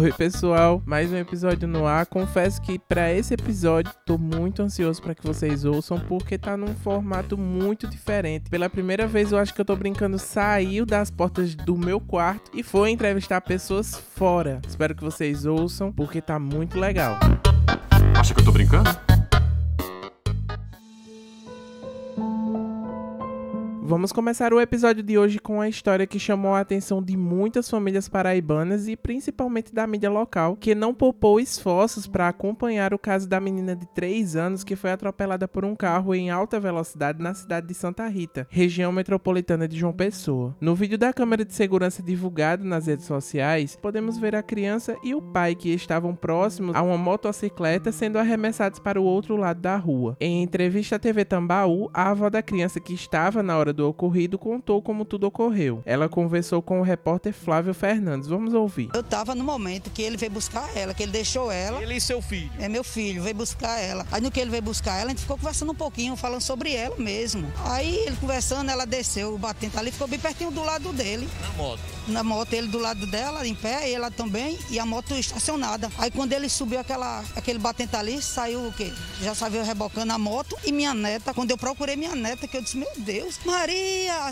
Oi, pessoal, mais um episódio no ar. Confesso que para esse episódio tô muito ansioso para que vocês ouçam porque tá num formato muito diferente. Pela primeira vez eu acho que eu tô brincando saiu das portas do meu quarto e foi entrevistar pessoas fora. Espero que vocês ouçam porque tá muito legal. Acha que eu tô brincando? Vamos começar o episódio de hoje com a história que chamou a atenção de muitas famílias paraibanas e principalmente da mídia local, que não poupou esforços para acompanhar o caso da menina de 3 anos que foi atropelada por um carro em alta velocidade na cidade de Santa Rita, região metropolitana de João Pessoa. No vídeo da câmera de segurança divulgado nas redes sociais, podemos ver a criança e o pai que estavam próximos a uma motocicleta sendo arremessados para o outro lado da rua. Em entrevista à TV Tambaú, a avó da criança que estava na hora do ocorrido contou como tudo ocorreu. Ela conversou com o repórter Flávio Fernandes. Vamos ouvir. Eu tava no momento que ele veio buscar ela, que ele deixou ela. Ele e seu filho? É meu filho, veio buscar ela. Aí no que ele veio buscar ela, a gente ficou conversando um pouquinho, falando sobre ela mesmo. Aí ele conversando, ela desceu, o batente ali, ficou bem pertinho do lado dele. Na moto? Na moto, ele do lado dela, em pé, e ela também, e a moto estacionada. Aí quando ele subiu aquela, aquele batente ali, saiu o quê? Já saiu rebocando a moto e minha neta, quando eu procurei minha neta, que eu disse, meu Deus, Maria!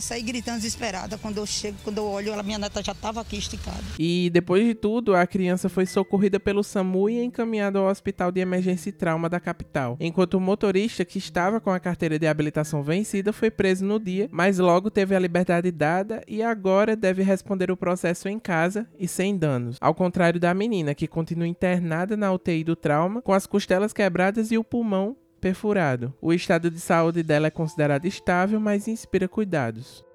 Saí gritando desesperada. Quando eu chego, quando eu olho, ela, minha neta já estava aqui esticada. E depois de tudo, a criança foi socorrida pelo SAMU e encaminhada ao Hospital de Emergência e Trauma da capital. Enquanto o motorista, que estava com a carteira de habilitação vencida, foi preso no dia, mas logo teve a liberdade dada e agora deve responder o processo em casa e sem danos. Ao contrário da menina, que continua internada na UTI do trauma, com as costelas quebradas e o pulmão perfurado. O estado de saúde dela é considerado estável, mas inspira cuidados.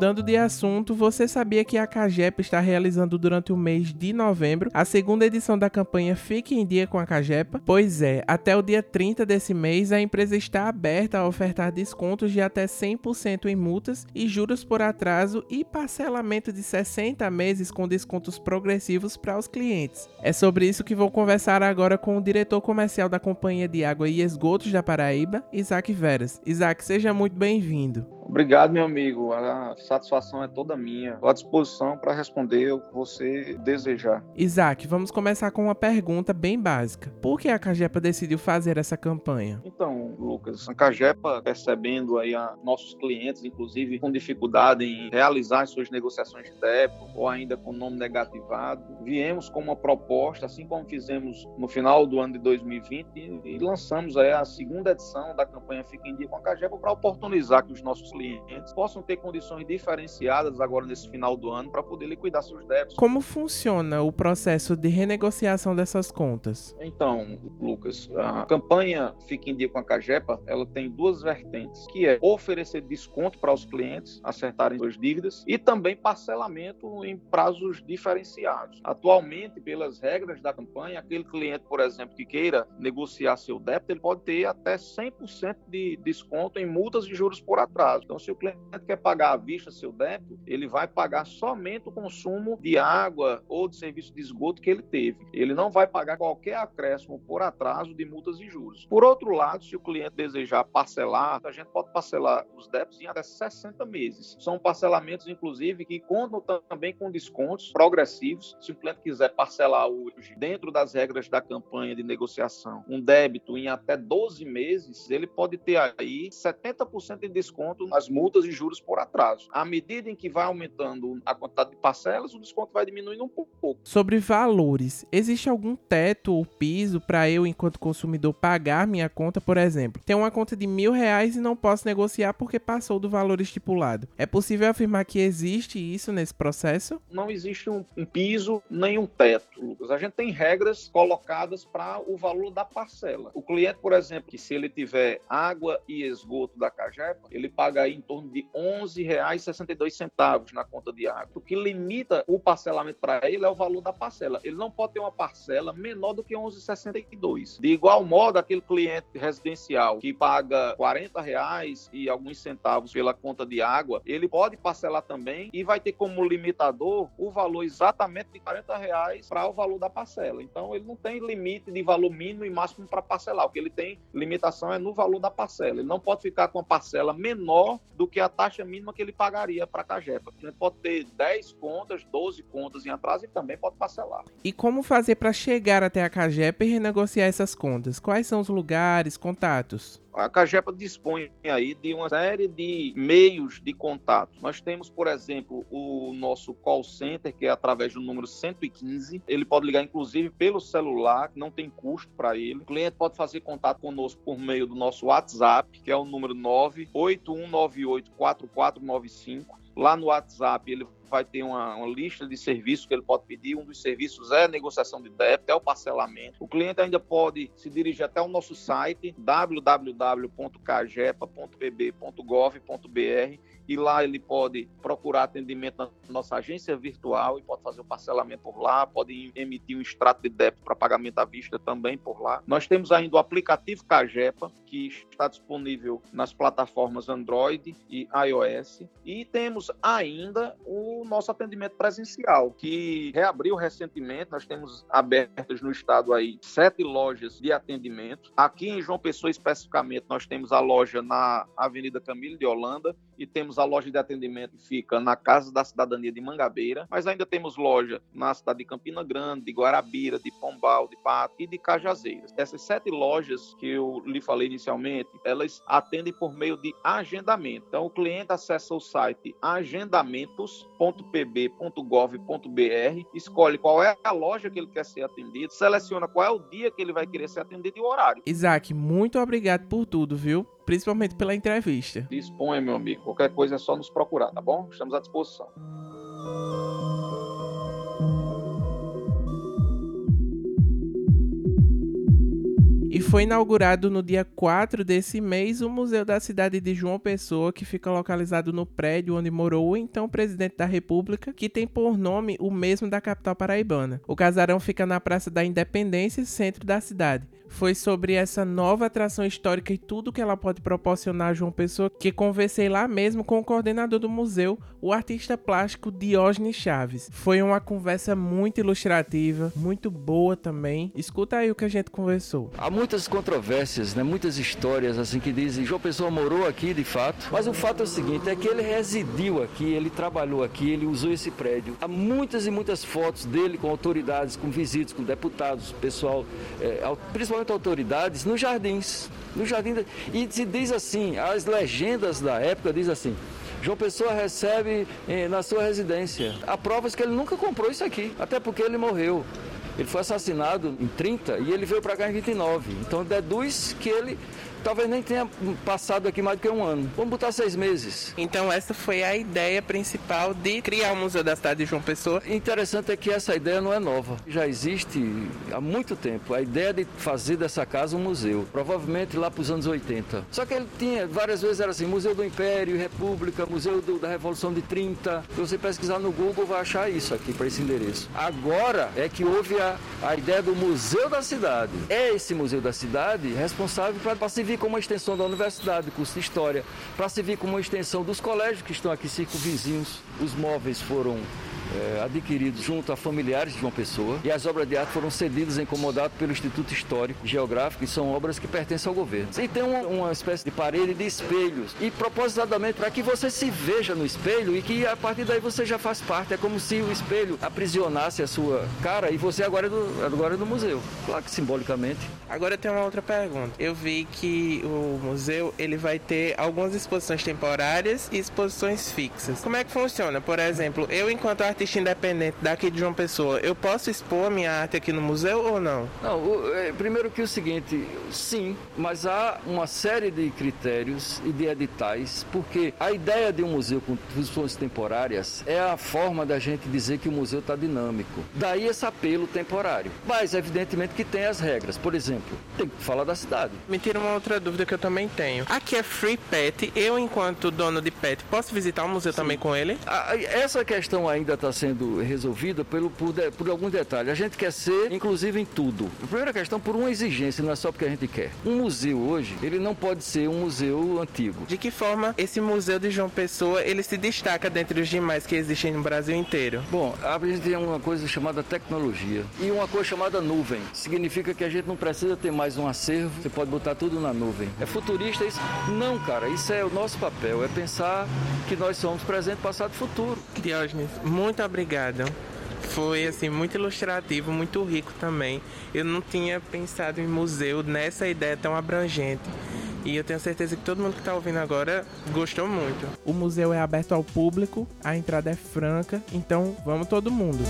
Mudando de assunto, você sabia que a Cagepa está realizando durante o mês de novembro a segunda edição da campanha Fique em Dia com a Cagepa? Pois é, até o dia 30 desse mês a empresa está aberta a ofertar descontos de até 100% em multas e juros por atraso e parcelamento de 60 meses com descontos progressivos para os clientes. É sobre isso que vou conversar agora com o diretor comercial da Companhia de Água e Esgotos da Paraíba, Isaac Veras. Isaac, seja muito bem-vindo. Obrigado, meu amigo. A satisfação é toda minha. Estou à disposição para responder o que você desejar. Isaac, vamos começar com uma pergunta bem básica. Por que a Cagepa decidiu fazer essa campanha? Então, Lucas, a Cagepa, percebendo aí a nossos clientes, inclusive com dificuldade em realizar suas negociações de débito ou ainda com nome negativado, viemos com uma proposta, assim como fizemos no final do ano de 2020 e lançamos aí a segunda edição da campanha Fica em Dia com a Cagepa para oportunizar que os nossos clientes possam ter condições diferenciadas agora nesse final do ano para poder liquidar seus débitos. Como funciona o processo de renegociação dessas contas? Então, Lucas, a campanha Fique em Dia com a Cagepa, ela tem duas vertentes, que é oferecer desconto para os clientes acertarem suas dívidas e também parcelamento em prazos diferenciados. Atualmente, pelas regras da campanha, aquele cliente, por exemplo, que queira negociar seu débito, ele pode ter até 100% de desconto em multas e juros por atraso. Então, se o cliente quer pagar à vista seu débito, ele vai pagar somente o consumo de água ou de serviço de esgoto que ele teve. Ele não vai pagar qualquer acréscimo por atraso de multas e juros. Por outro lado, se o cliente desejar parcelar, a gente pode parcelar os débitos em até 60 meses. São parcelamentos, inclusive, que contam também com descontos progressivos. Se o cliente quiser parcelar hoje, dentro das regras da campanha de negociação, um débito em até 12 meses, ele pode ter aí 70% de desconto nas multas e juros por atraso. À medida em que vai aumentando a quantidade de parcelas, o desconto vai diminuindo um pouco. Sobre valores, existe algum teto ou piso para eu, enquanto consumidor, pagar minha conta, por exemplo? Tenho uma conta de mil reais e não posso negociar porque passou do valor estipulado. É possível afirmar que existe isso nesse processo? Não existe um, um piso nem um teto, Lucas. A gente tem regras colocadas para o valor da parcela. O cliente, por exemplo, que se ele tiver água e esgoto da Cagepa, ele paga aí em torno de R$ 11,62 na conta de água. O que limita o parcelamento para ele é o valor da parcela. Ele não pode ter uma parcela menor do que R$ 11,62. De igual modo, aquele cliente residencial que paga R$ reais e alguns centavos pela conta de água, ele pode parcelar também e vai ter como limitador o valor exatamente de R$ reais para o valor da parcela. Então, ele não tem limite de valor mínimo e máximo para parcelar. O que ele tem limitação é no valor da parcela. Ele não pode ficar com a parcela menor do que a taxa mínima que ele pagaria para a Cagepa. Ele pode ter 10 contas, 12 contas em atraso e também pode parcelar. E como fazer para chegar até a Cagepa e renegociar essas contas? Quais são os lugares, contatos? A Cagepa dispõe aí de uma série de meios de contato. Nós temos, por exemplo, o nosso call center, que é através do número 115. Ele pode ligar, inclusive, pelo celular, não tem custo para ele. O cliente pode fazer contato conosco por meio do nosso WhatsApp, que é o número 981984495. Lá no WhatsApp, ele vai ter uma, uma, lista de serviços que ele pode pedir. Um dos serviços é a negociação de débito, é o parcelamento. O cliente ainda pode se dirigir até o nosso site www.cagepa.pb.gov.br e lá ele pode procurar atendimento na nossa agência virtual e pode fazer o parcelamento por lá, pode emitir um extrato de débito para pagamento à vista também por lá. Nós temos ainda o aplicativo Cagepa, que está disponível nas plataformas Android e iOS, e temos ainda o nosso atendimento presencial, que reabriu recentemente. Nós temos abertas no estado aí sete lojas de atendimento. Aqui em João Pessoa especificamente, nós temos a loja na Avenida Camilo de Holanda e temos a loja de atendimento que fica na Casa da Cidadania de Mangabeira, mas ainda temos loja na cidade de Campina Grande, de Guarabira, de Pombal, de Pato e de Cajazeiras. Essas sete lojas que eu lhe falei inicialmente, elas atendem por meio de agendamento. Então, o cliente acessa o site agendamentos.pb.gov.br, escolhe qual é a loja que ele quer ser atendido, seleciona qual é o dia que ele vai querer ser atendido e o horário. Isaac, muito obrigado por tudo, viu? principalmente pela entrevista. Disponha, meu amigo. Qualquer coisa é só nos procurar, tá bom? Estamos à disposição. E foi inaugurado no dia 4 desse mês o Museu da Cidade de João Pessoa, que fica localizado no prédio onde morou o então presidente da República, que tem por nome o mesmo da capital paraibana. O casarão fica na Praça da Independência, centro da cidade foi sobre essa nova atração histórica e tudo que ela pode proporcionar a João Pessoa, que conversei lá mesmo com o coordenador do museu, o artista plástico Diógenes Chaves. Foi uma conversa muito ilustrativa, muito boa também. Escuta aí o que a gente conversou. Há muitas controvérsias, né? muitas histórias assim que dizem João Pessoa morou aqui de fato, mas o fato é o seguinte, é que ele residiu aqui, ele trabalhou aqui, ele usou esse prédio. Há muitas e muitas fotos dele com autoridades, com visitas, com deputados, pessoal, é, principalmente enquanto autoridades nos jardins. No jardim e se diz assim, as legendas da época diz assim: João Pessoa recebe eh, na sua residência. Há provas que ele nunca comprou isso aqui, até porque ele morreu. Ele foi assassinado em 30 e ele veio para cá em 29. Então deduz que ele talvez nem tenha passado aqui mais do que um ano. Vamos botar seis meses. Então essa foi a ideia principal de criar o Museu da Cidade de João Pessoa. Interessante é que essa ideia não é nova. Já existe há muito tempo a ideia de fazer dessa casa um museu. Provavelmente lá para os anos 80. Só que ele tinha, várias vezes era assim, Museu do Império, República, Museu do, da Revolução de 30. Se você pesquisar no Google vai achar isso aqui para esse endereço. Agora é que houve a, a ideia do Museu da Cidade. É esse Museu da Cidade responsável para se servir como uma extensão da universidade, curso de História, para servir como uma extensão dos colégios que estão aqui circunvizinhos. Os móveis foram é, adquiridos junto a familiares de João Pessoa e as obras de arte foram cedidas em comodato pelo Instituto Histórico Geográfico e são obras que pertencem ao governo. E tem uma, uma espécie de parede de espelhos e propositadamente para que você se veja no espelho e que a partir daí você já faz parte. É como se o espelho aprisionasse a sua cara e você agora é do, agora é do museu. Claro que simbolicamente. Agora tem uma outra pergunta. Eu vi que o museu ele vai ter algumas exposições temporárias e exposições fixas. Como é que funciona? Por exemplo, eu enquanto artista artista independente daqui de João Pessoa, eu posso expor a minha arte aqui no museu ou não? Não, o, é, primeiro que o seguinte, sim, mas há uma série de critérios e de editais, porque a ideia de um museu com exposições temporárias é a forma da gente dizer que o museu está dinâmico. Daí esse apelo temporário. Mas evidentemente que tem as regras. Por exemplo, tem que falar da cidade. Me tira uma outra dúvida que eu também tenho. Aqui é free pet. Eu, enquanto dono de pet, posso visitar o museu sim. também com ele? A, essa questão ainda está sendo resolvida pelo, por, de, por alguns detalhes. A gente quer ser, inclusive, em tudo. A primeira questão, por uma exigência, não é só porque a gente quer. Um museu hoje, ele não pode ser um museu antigo. De que forma esse museu de João Pessoa, ele se destaca dentre os demais que existem no Brasil inteiro? Bom, a gente tem uma coisa chamada tecnologia e uma coisa chamada nuvem. Significa que a gente não precisa ter mais um acervo, você pode botar tudo na nuvem. É futurista isso? Não, cara, isso é o nosso papel, é pensar que nós somos presente, passado e futuro. Diógenes, muito obrigado. Foi assim muito ilustrativo, muito rico também. Eu não tinha pensado em museu nessa ideia tão abrangente. E eu tenho certeza que todo mundo que está ouvindo agora gostou muito. O museu é aberto ao público, a entrada é franca, então vamos todo mundo.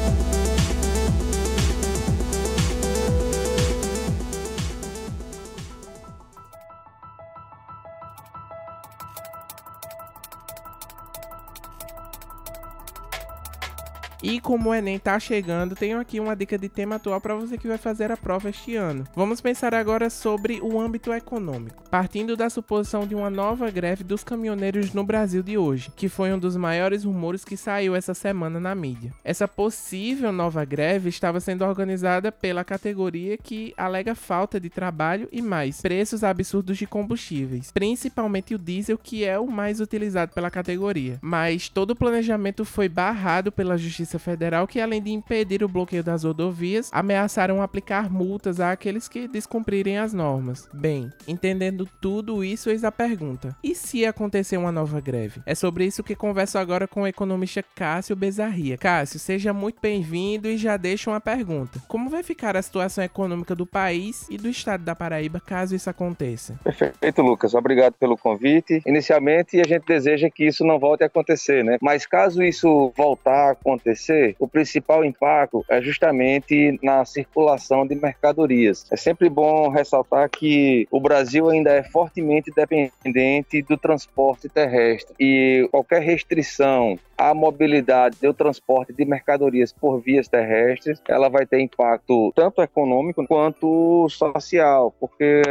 E como o Enem tá chegando, tenho aqui uma dica de tema atual para você que vai fazer a prova este ano. Vamos pensar agora sobre o âmbito econômico, partindo da suposição de uma nova greve dos caminhoneiros no Brasil de hoje, que foi um dos maiores rumores que saiu essa semana na mídia. Essa possível nova greve estava sendo organizada pela categoria que alega falta de trabalho e mais preços absurdos de combustíveis, principalmente o diesel, que é o mais utilizado pela categoria. Mas todo o planejamento foi barrado pela Justiça Federal que, além de impedir o bloqueio das rodovias, ameaçaram aplicar multas àqueles que descumprirem as normas. Bem, entendendo tudo isso, eis a pergunta: e se acontecer uma nova greve? É sobre isso que converso agora com o economista Cássio Bezarria. Cássio, seja muito bem-vindo e já deixo uma pergunta: como vai ficar a situação econômica do país e do estado da Paraíba caso isso aconteça? Perfeito, Lucas. Obrigado pelo convite. Inicialmente, a gente deseja que isso não volte a acontecer, né? Mas caso isso voltar a acontecer, acontecer, o principal impacto é justamente na circulação de mercadorias. É sempre bom ressaltar que o Brasil ainda é fortemente dependente do transporte terrestre e qualquer restrição à mobilidade do transporte de mercadorias por vias terrestres, ela vai ter impacto tanto econômico quanto social, porque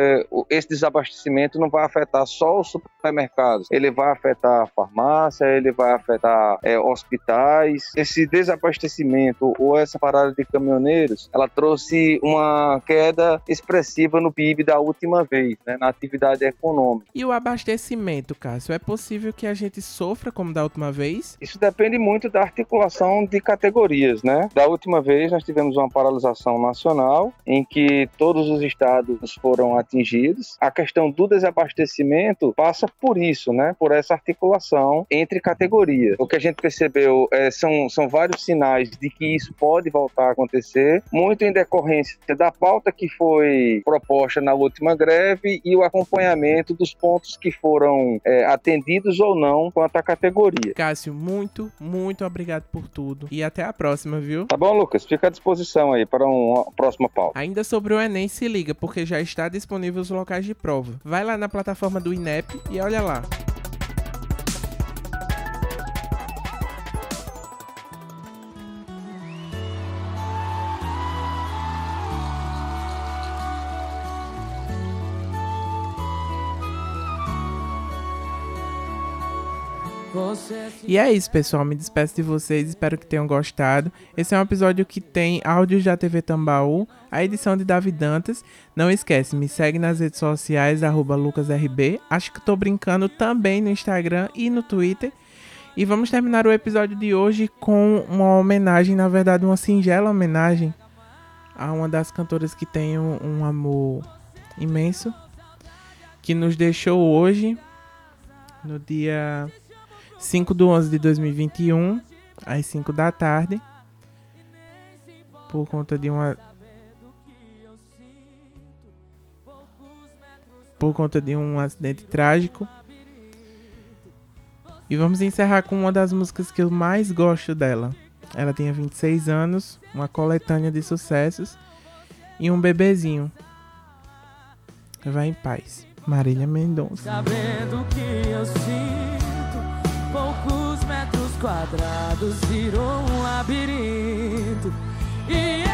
esse desabastecimento não vai afetar só os supermercados, ele vai afetar a farmácia, ele vai afetar é, hospitais. Esse desabastecimento ou essa parada de caminhoneiros, ela trouxe uma queda expressiva no PIB da última vez, né, na atividade econômica. E o abastecimento, Cássio, é possível que a gente sofra como da última vez? Isso depende muito da articulação de categorias, né? Da última vez nós tivemos uma paralisação nacional em que todos os estados foram atingidos. A questão do desabastecimento passa por isso, né? Por essa articulação entre categorias. O que a gente percebeu é, são, são vários sinais de que isso pode voltar a acontecer, muito em decorrência da pauta que foi proposta na última greve e o acompanhamento dos pontos que foram é, atendidos ou não quanto à categoria. Cássio, muito, muito obrigado por tudo e até a próxima, viu? Tá bom, Lucas, fica à disposição aí para uma próxima pauta. Ainda sobre o Enem, se liga, porque já está disponível os locais de prova. Vai lá na plataforma do INEP e olha lá. E é isso, pessoal. Me despeço de vocês. Espero que tenham gostado. Esse é um episódio que tem áudios da TV Tambaú, a edição de Davi Dantas. Não esquece, me segue nas redes sociais, LucasRB. Acho que tô brincando também no Instagram e no Twitter. E vamos terminar o episódio de hoje com uma homenagem, na verdade, uma singela homenagem a uma das cantoras que tem um, um amor imenso, que nos deixou hoje, no dia 5 de 11 de 2021, às 5 da tarde, por conta de uma. Por conta de um acidente trágico. E vamos encerrar com uma das músicas que eu mais gosto dela. Ela tinha 26 anos, uma coletânea de sucessos e um bebezinho. Vai em paz. Marília Mendonça. Sabendo que quadrados virou um labirinto. E